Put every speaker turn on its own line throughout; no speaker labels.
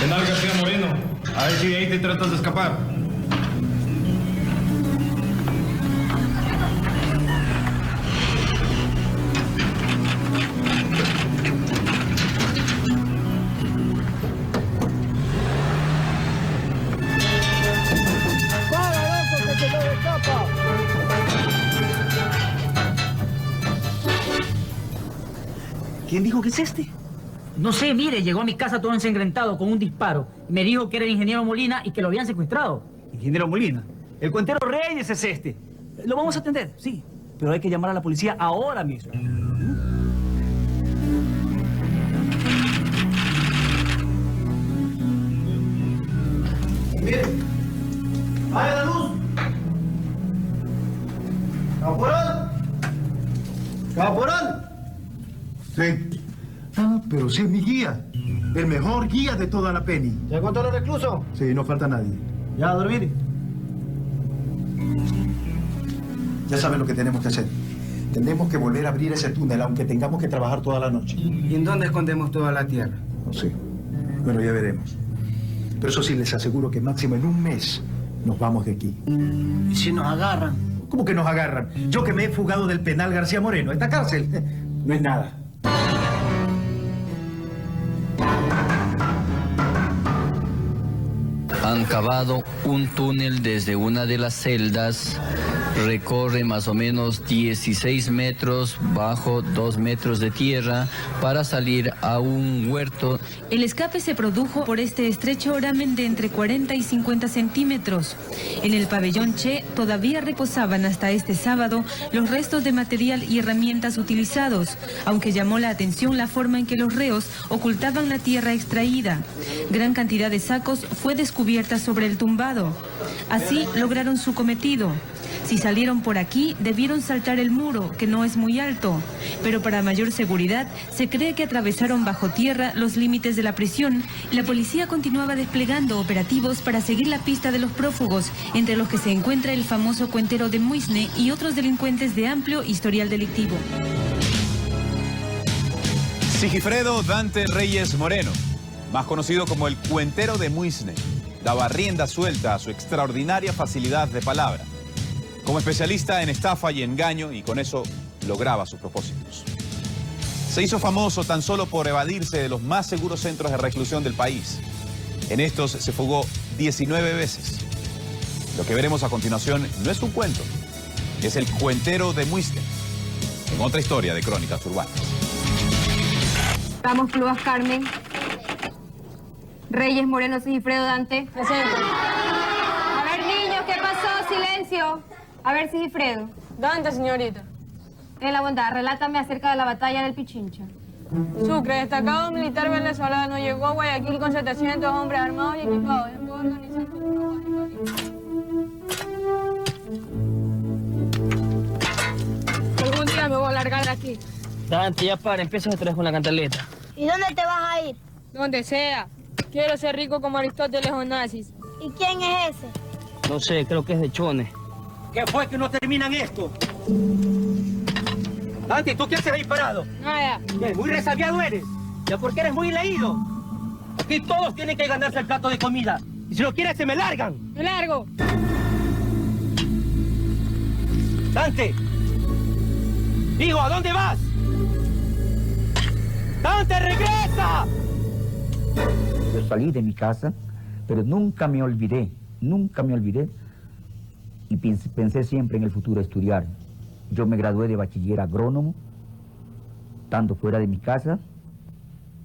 Penal García Moreno, a ver si de ahí te tratas de escapar.
¿Quién dijo que es este?
No sé, mire, llegó a mi casa todo ensangrentado con un disparo. Me dijo que era el ingeniero Molina y que lo habían secuestrado.
Ingeniero Molina. El cuentero Reyes es este. Lo vamos a atender, sí. Pero hay que llamar a la policía ahora mismo.
Miren, vaya la luz. Caporal. Caporal.
Sí. Pero sí es mi guía. El mejor guía de toda la Penny.
¿Ya encontró los reclusos?
Sí, no falta nadie.
Ya a dormir.
Ya saben lo que tenemos que hacer. Tenemos que volver a abrir ese túnel, aunque tengamos que trabajar toda la noche.
¿Y en dónde escondemos toda la tierra?
No sé. Bueno, ya veremos. Pero eso sí, les aseguro que máximo en un mes nos vamos de aquí.
¿Y si nos agarran?
¿Cómo que nos agarran? Yo que me he fugado del penal García Moreno. Esta cárcel no es nada.
Han cavado un túnel desde una de las celdas, recorre más o menos 16 metros bajo 2 metros de tierra para salir a un huerto.
El escape se produjo por este estrecho oramen de entre 40 y 50 centímetros. En el pabellón Che todavía reposaban hasta este sábado los restos de material y herramientas utilizados, aunque llamó la atención la forma en que los reos ocultaban la tierra extraída. Gran cantidad de sacos fue descubierta sobre el tumbado. Así lograron su cometido. Si salieron por aquí, debieron saltar el muro, que no es muy alto. Pero para mayor seguridad, se cree que atravesaron bajo tierra los límites de la prisión la policía continuaba desplegando operativos para seguir la pista de los prófugos, entre los que se encuentra el famoso cuentero de Muisne y otros delincuentes de amplio historial delictivo.
Sigifredo Dante Reyes Moreno, más conocido como el cuentero de Muisne, daba rienda suelta a su extraordinaria facilidad de palabra. Como especialista en estafa y engaño, y con eso lograba sus propósitos. Se hizo famoso tan solo por evadirse de los más seguros centros de reclusión del país. En estos se fugó 19 veces. Lo que veremos a continuación no es un cuento, es el cuentero de Muisne, en otra historia de crónicas urbanas.
Vamos, Clubas Carmen. Reyes Moreno Sigifredo Dante. Presente. A ver, niños, ¿qué pasó? Silencio. A ver, Sigifredo.
Dante, señorita.
En la bondad, relátame acerca de la batalla del Pichincha.
Sucre, destacado militar venezolano, llegó a Guayaquil con 700 hombres armados y equipados.
Algún día me voy a largar de aquí.
Dante, ya para, empieza otra vez con la cantaleta.
¿Y dónde te vas a ir?
Donde sea. Quiero ser rico como Aristóteles o Nazis.
¿Y quién es ese?
No sé, creo que es de Chone.
¿Qué fue que no terminan esto? Dante, ¿tú quién se ha disparado?
Nada.
¿Qué, Muy resabiado eres. Ya porque eres muy leído. Aquí todos tienen que ganarse el plato de comida. Y si lo quieres, se me largan.
Me largo.
Dante. Digo, ¿a dónde vas? Dante, regresa.
Yo salí de mi casa, pero nunca me olvidé, nunca me olvidé. Y pensé, siempre en el futuro estudiar. Yo me gradué de bachiller agrónomo, tanto fuera de mi casa.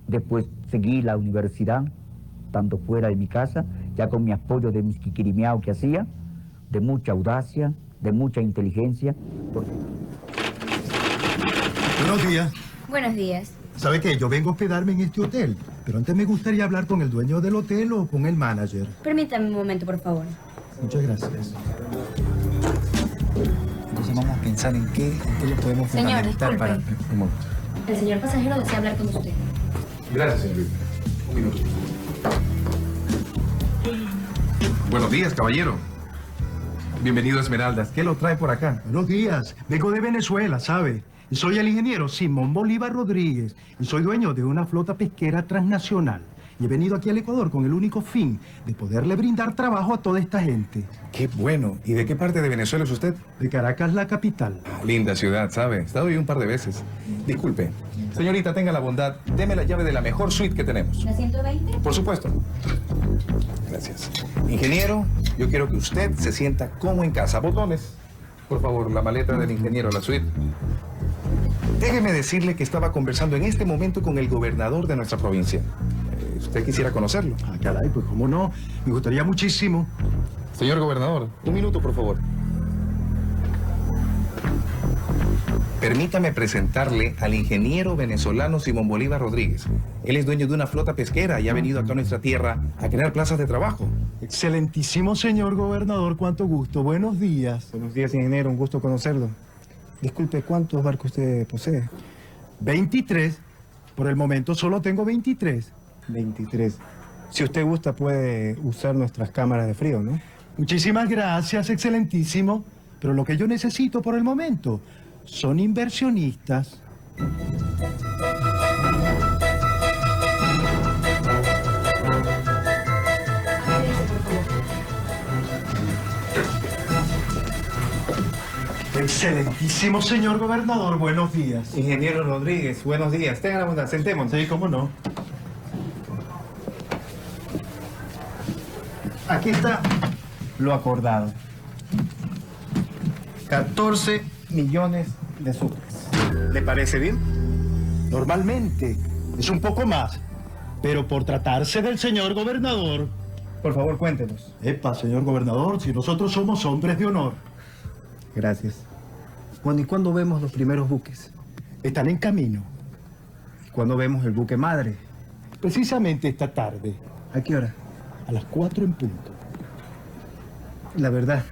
Después seguí la universidad, tanto fuera de mi casa, ya con mi apoyo de mis quiquirimeados que hacía, de mucha audacia, de mucha inteligencia. porque-
Buenos días.
Buenos días.
¿Sabe qué? Yo vengo a hospedarme en este hotel, pero antes me gustaría hablar con el dueño del hotel o con el manager.
Permítame un momento, por favor.
Muchas gracias.
Entonces vamos a pensar en qué, en qué lo podemos
Señor,
fundamentar para...
El señor pasajero desea hablar con usted.
Gracias, señorita. Un minuto. Buenos días, caballero. Bienvenido a Esmeraldas. ¿Qué lo trae por acá?
Buenos días. Vengo de Venezuela, ¿sabe? Y soy el ingeniero Simón Bolívar Rodríguez. Y soy dueño de una flota pesquera transnacional. Y he venido aquí al Ecuador con el único fin de poderle brindar trabajo a toda esta gente.
Qué bueno. ¿Y de qué parte de Venezuela es usted?
De Caracas, la capital.
Linda ciudad, ¿sabe? He estado ahí un par de veces. Disculpe. Señorita, tenga la bondad. Deme la llave de la mejor suite que tenemos.
¿La 120?
Por supuesto. Gracias. Ingeniero, yo quiero que usted se sienta como en casa. Botones. Por favor, la maleta del ingeniero, la suite. Déjeme decirle que estaba conversando en este momento con el gobernador de nuestra provincia. ¿Usted quisiera conocerlo?
Ah, caray, pues cómo no. Me gustaría muchísimo.
Señor gobernador, un minuto, por favor. Permítame presentarle al ingeniero venezolano Simón Bolívar Rodríguez. Él es dueño de una flota pesquera y ha venido acá a nuestra tierra a crear plazas de trabajo.
Excelentísimo señor gobernador, cuánto gusto. Buenos días.
Buenos días, ingeniero. Un gusto conocerlo. Disculpe, ¿cuántos barcos usted posee?
23. Por el momento solo tengo 23.
23. Si usted gusta, puede usar nuestras cámaras de frío, ¿no?
Muchísimas gracias, excelentísimo. Pero lo que yo necesito por el momento son inversionistas. Excelentísimo señor gobernador, buenos días.
Ingeniero Rodríguez, buenos días. Tenga la bondad, sentémonos.
Sí, cómo no.
Aquí está lo acordado. 14 millones de sucres. ¿Le parece bien?
Normalmente es un poco más, pero por tratarse del señor gobernador.
Por favor, cuéntenos.
Epa, señor gobernador, si nosotros somos hombres de honor.
Gracias. Bueno, ¿y cuándo vemos los primeros buques?
Están en camino.
¿Y cuándo vemos el buque madre?
Precisamente esta tarde,
¿A qué hora?
a las 4 en punto.
La verdad.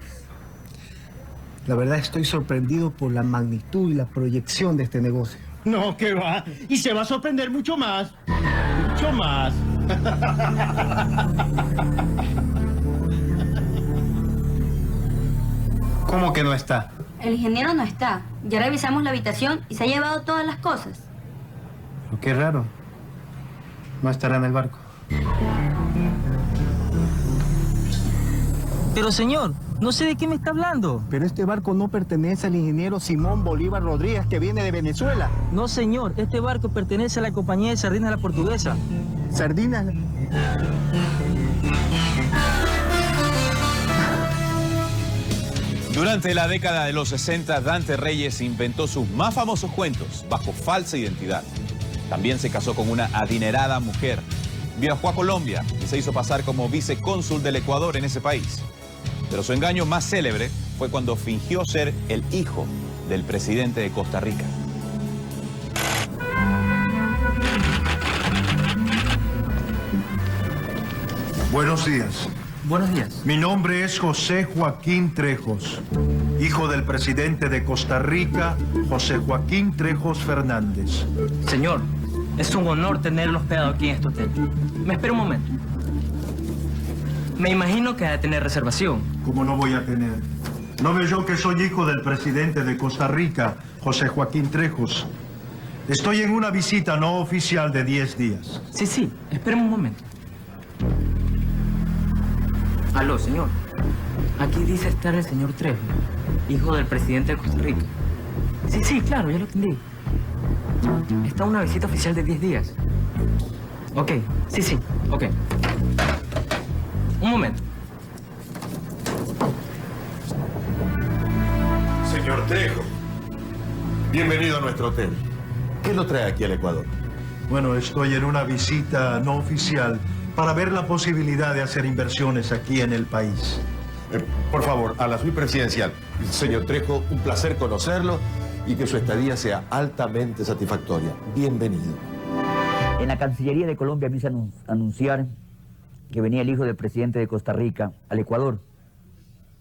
La verdad estoy sorprendido por la magnitud y la proyección de este negocio.
No, que va. Y se va a sorprender mucho más. Mucho más.
¿Cómo que no está?
El ingeniero no está. Ya revisamos la habitación y se ha llevado todas las cosas.
Pero qué raro. No estará en el barco.
Pero señor, no sé de qué me está hablando.
Pero este barco no pertenece al ingeniero Simón Bolívar Rodríguez que viene de Venezuela.
No señor, este barco pertenece a la compañía de sardinas La Portuguesa.
Sardinas.
Durante la década de los 60, Dante Reyes inventó sus más famosos cuentos bajo falsa identidad. También se casó con una adinerada mujer. Viajó a Colombia y se hizo pasar como vicecónsul del Ecuador en ese país. Pero su engaño más célebre fue cuando fingió ser el hijo del presidente de Costa Rica.
Buenos días.
Buenos días.
Mi nombre es José Joaquín Trejos, hijo del presidente de Costa Rica, José Joaquín Trejos Fernández.
Señor, es un honor tenerlo hospedado aquí en este hotel. Me espera un momento. Me imagino que ha de tener reservación.
¿Cómo no voy a tener? ¿No veo yo que soy hijo del presidente de Costa Rica, José Joaquín Trejos? Estoy en una visita no oficial de 10 días.
Sí, sí, espérame un momento. Aló, señor. Aquí dice estar el señor Trejo, hijo del presidente de Costa Rica. Sí, sí, claro, ya lo entendí. Está una visita oficial de 10 días. Ok, sí, sí, ok. Un momento.
Señor Trejo, bienvenido a nuestro hotel. ¿Qué lo trae aquí al Ecuador?
Bueno, estoy en una visita no oficial para ver la posibilidad de hacer inversiones aquí en el país.
Eh, por favor, a la suite presidencial. Señor Trejo, un placer conocerlo y que su estadía sea altamente satisfactoria. Bienvenido.
En la Cancillería de Colombia me hizo anun- anunciar que venía el hijo del presidente de Costa Rica al Ecuador.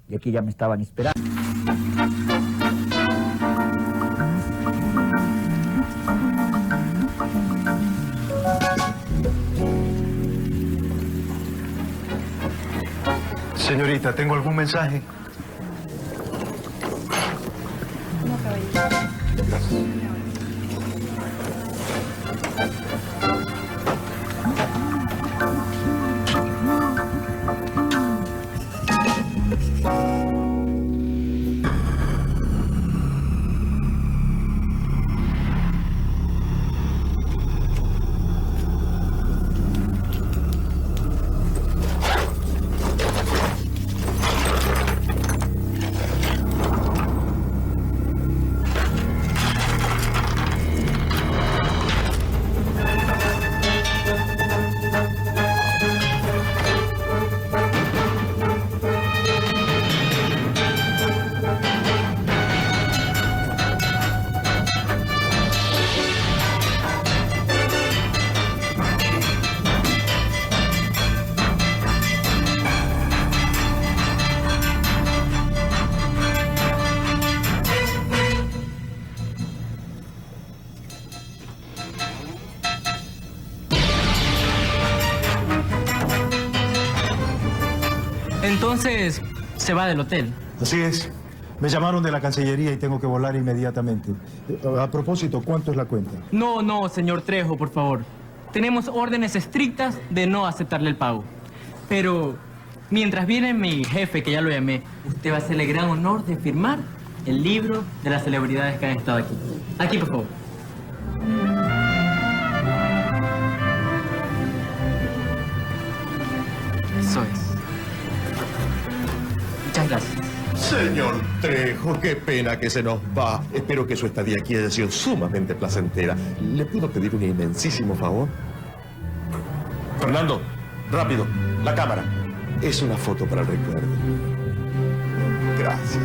Y aquí ya me estaban esperando.
Señorita, ¿tengo algún mensaje?
Entonces, se va del hotel.
Así es. Me llamaron de la Cancillería y tengo que volar inmediatamente. A propósito, ¿cuánto es la cuenta?
No, no, señor Trejo, por favor. Tenemos órdenes estrictas de no aceptarle el pago. Pero mientras viene mi jefe, que ya lo llamé, usted va a hacerle el gran honor de firmar el libro de las celebridades que han estado aquí. Aquí, por favor.
Señor Trejo, qué pena que se nos va. Espero que su estadía aquí haya sido sumamente placentera. ¿Le puedo pedir un inmensísimo favor? Fernando, rápido, la cámara. Es una foto para el recuerdo. Gracias.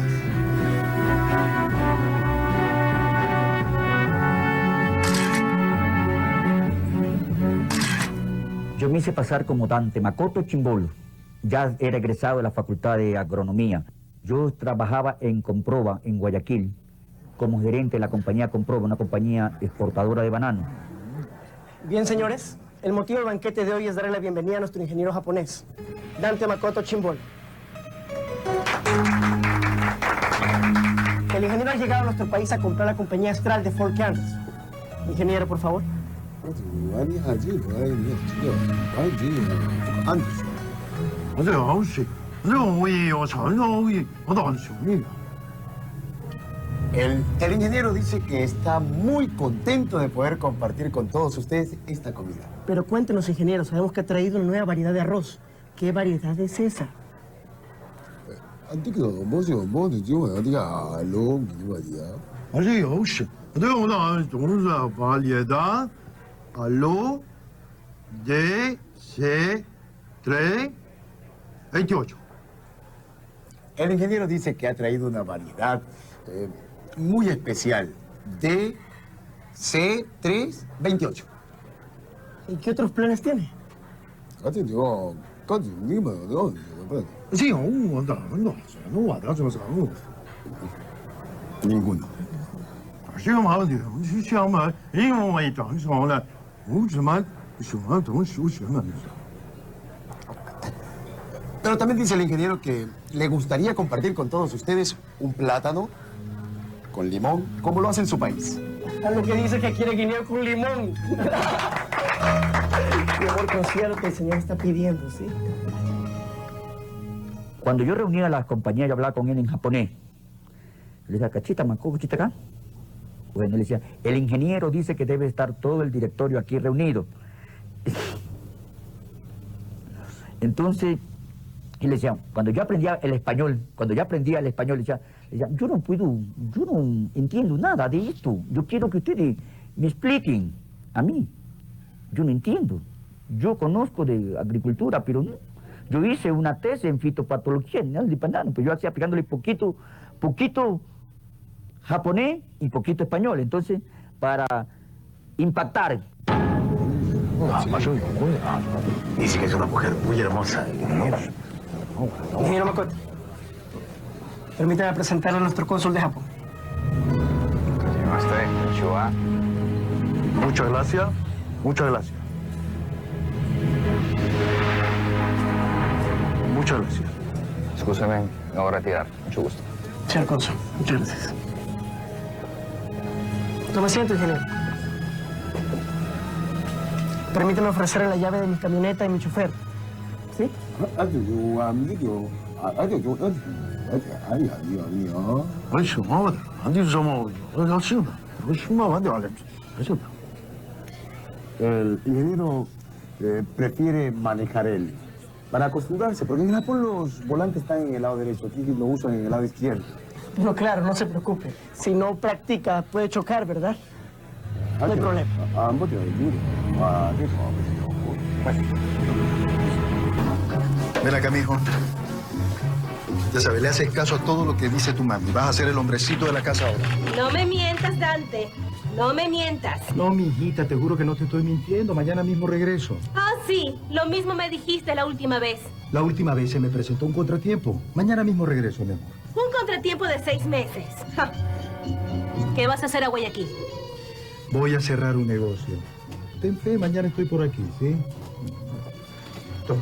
Yo me hice pasar como Dante Makoto Chimbolo. Ya era egresado de la Facultad de Agronomía. Yo trabajaba en Comproba, en Guayaquil, como gerente de la compañía Comproba, una compañía exportadora de banano.
Bien, señores, el motivo del banquete de hoy es darle la bienvenida a nuestro ingeniero japonés, Dante Makoto Chimbol. El ingeniero ha llegado a nuestro país a comprar la compañía Astral de Fort Campbell. Ingeniero, por favor.
El, el ingeniero dice que está muy contento de poder compartir con todos ustedes esta comida.
Pero cuéntenos, ingeniero, sabemos que ha traído una nueva variedad de arroz. ¿Qué variedad es esa?
Tengo una variedad aló de C 3 28.
El ingeniero dice que ha traído una variedad eh, muy especial de C328.
¿Y qué otros planes tiene?
Sí, no, no, no, no, no,
Ninguno. También dice el ingeniero que le gustaría compartir con todos ustedes un plátano con limón, como lo hace en su país.
A lo que dice que quiere guineo con limón. Mi amor, el señor está pidiendo, ¿sí?
Cuando yo reunía a las compañías y hablaba con él en japonés, le decía, cachita, manco, acá. Bueno, le decía, el ingeniero dice que debe estar todo el directorio aquí reunido. Entonces, y le decía, cuando yo aprendía el español, cuando yo aprendía el español, le decía, yo no puedo, yo no entiendo nada de esto. Yo quiero que ustedes me expliquen a mí. Yo no entiendo. Yo conozco de agricultura, pero no. Yo hice una tesis en fitopatología en de banano, pero yo hacía aplicándole poquito, poquito japonés y poquito español. Entonces, para impactar.
Dice que es una mujer muy hermosa. Ingeniero
Makoto, permítame presentarle a nuestro cónsul de Japón.
Muchas gracias, muchas gracias. Muchas gracias.
Escúchame, me voy a retirar. Mucho gusto.
Señor cónsul, muchas gracias. Tome asiento, ingeniero. Permíteme ofrecerle la llave de mi camioneta y mi chofer. ¿Sí?
El ingeniero eh, prefiere manejar él para acostumbrarse, porque en Japón los volantes están en el lado derecho, aquí lo usan en el lado izquierdo.
No, claro, no se preocupe. Si no practica, puede chocar, ¿verdad? No hay problema.
Ven acá, mijo. Ya sabes, le haces caso a todo lo que dice tu mami. Vas a ser el hombrecito de la casa ahora.
No me mientas, Dante. No me mientas.
No, mi hijita, te juro que no te estoy mintiendo. Mañana mismo regreso.
Ah, sí. Lo mismo me dijiste la última vez.
La última vez se me presentó un contratiempo. Mañana mismo regreso, mi amor.
Un contratiempo de seis meses. Ja. ¿Qué vas a hacer a Guayaquil?
Voy a cerrar un negocio. Ten fe, mañana estoy por aquí, ¿sí?
Chao,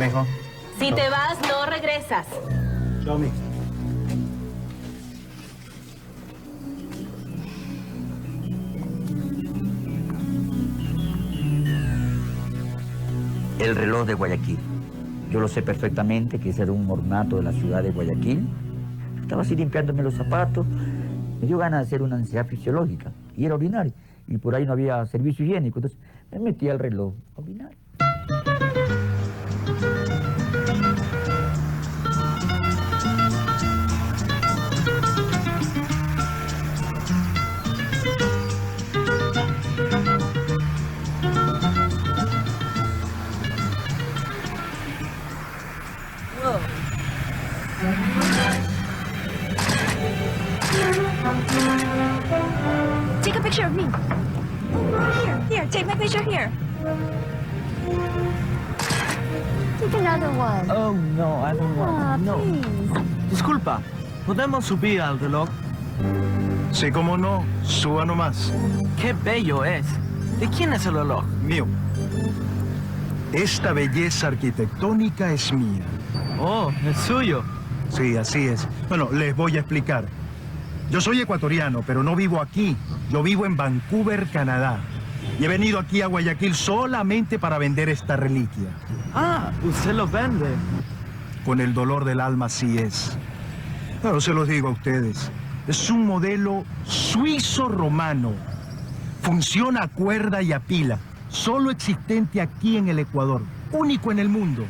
mijo.
Si te vas, no regresas.
Chao, mijo.
El reloj de Guayaquil. Yo lo sé perfectamente que ese era un ornato de la ciudad de Guayaquil. Estaba así limpiándome los zapatos. Me dio ganas de hacer una necesidad fisiológica. Y era ordinario. Y por ahí no había servicio higiénico. Entonces me metí al reloj ordinario.
Take take my picture here. Take another one.
Oh, no, I don't
Ah,
want. No.
please.
Disculpa, ¿podemos subir al reloj?
Sí, cómo no. Suba nomás.
Qué bello es. ¿De quién es el reloj?
Mío. Esta belleza arquitectónica es mía.
Oh, es suyo.
Sí, así es. Bueno, les voy a explicar. Yo soy ecuatoriano, pero no vivo aquí. Yo vivo en Vancouver, Canadá. Y he venido aquí a Guayaquil solamente para vender esta reliquia.
Ah, usted lo vende.
Con el dolor del alma, sí es. Pero se los digo a ustedes. Es un modelo suizo-romano. Funciona a cuerda y a pila. Solo existente aquí en el Ecuador. Único en el mundo.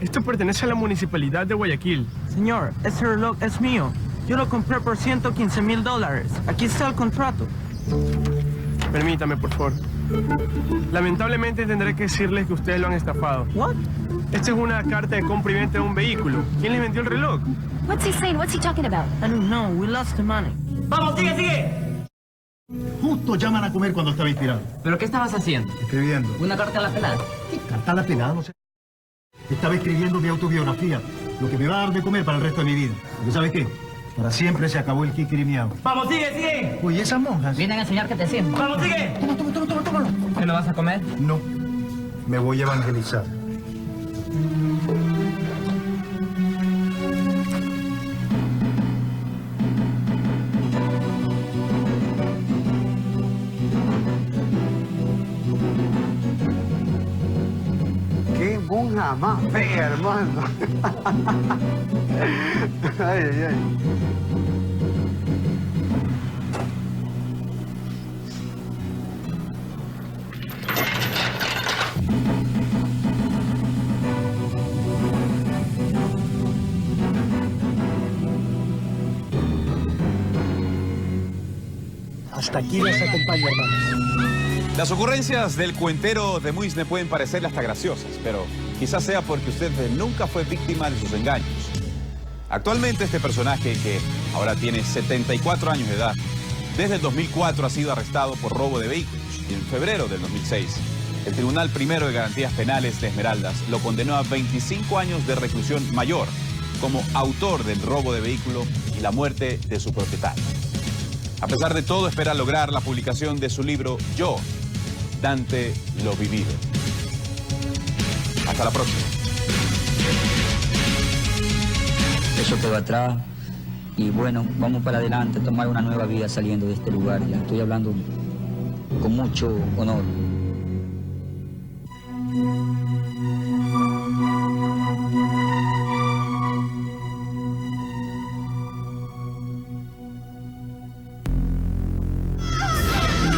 Esto pertenece a la municipalidad de Guayaquil. Señor, ese reloj es mío. Yo lo compré por 115 mil dólares. Aquí está el contrato.
Permítame, por favor. Lamentablemente tendré que decirles que ustedes lo han estafado.
What?
Esta es una carta de compra y venta de un vehículo. ¿Quién les vendió el reloj?
What's he saying? What's he talking about?
I don't know. We lost the money.
¡Vamos, sigue, sigue!
Justo llaman a comer cuando estaba inspirado.
¿Pero qué estabas haciendo?
Escribiendo.
¿Una carta a la pelada?
¿Qué carta la pelada? No sé. Estaba escribiendo mi autobiografía. Lo que me va a dar de comer para el resto de mi vida. Porque ¿sabes qué? Para siempre se acabó el kikiri miau.
¡Vamos, sigue, sigue!
Oye, esas monjas.
Vienen a enseñar que te siento. ¡Vamos, sigue!
Toma, toma, toma, toma, tómalo.
¿Te lo vas a comer?
No. Me voy a evangelizar.
Monja más fea, hermano. ay, ay, ay.
Hasta aquí les acompaño, hermanos.
Las ocurrencias del cuentero de Muisne pueden parecerle hasta graciosas, pero quizás sea porque usted nunca fue víctima de sus engaños. Actualmente este personaje, que ahora tiene 74 años de edad, desde el 2004 ha sido arrestado por robo de vehículos y en febrero del 2006 el Tribunal Primero de Garantías Penales de Esmeraldas lo condenó a 25 años de reclusión mayor como autor del robo de vehículo y la muerte de su propietario. A pesar de todo, espera lograr la publicación de su libro Yo, Dante lo vivido. Hasta la próxima.
Eso quedó atrás. Y bueno, vamos para adelante, tomar una nueva vida saliendo de este lugar. Ya estoy hablando con mucho honor.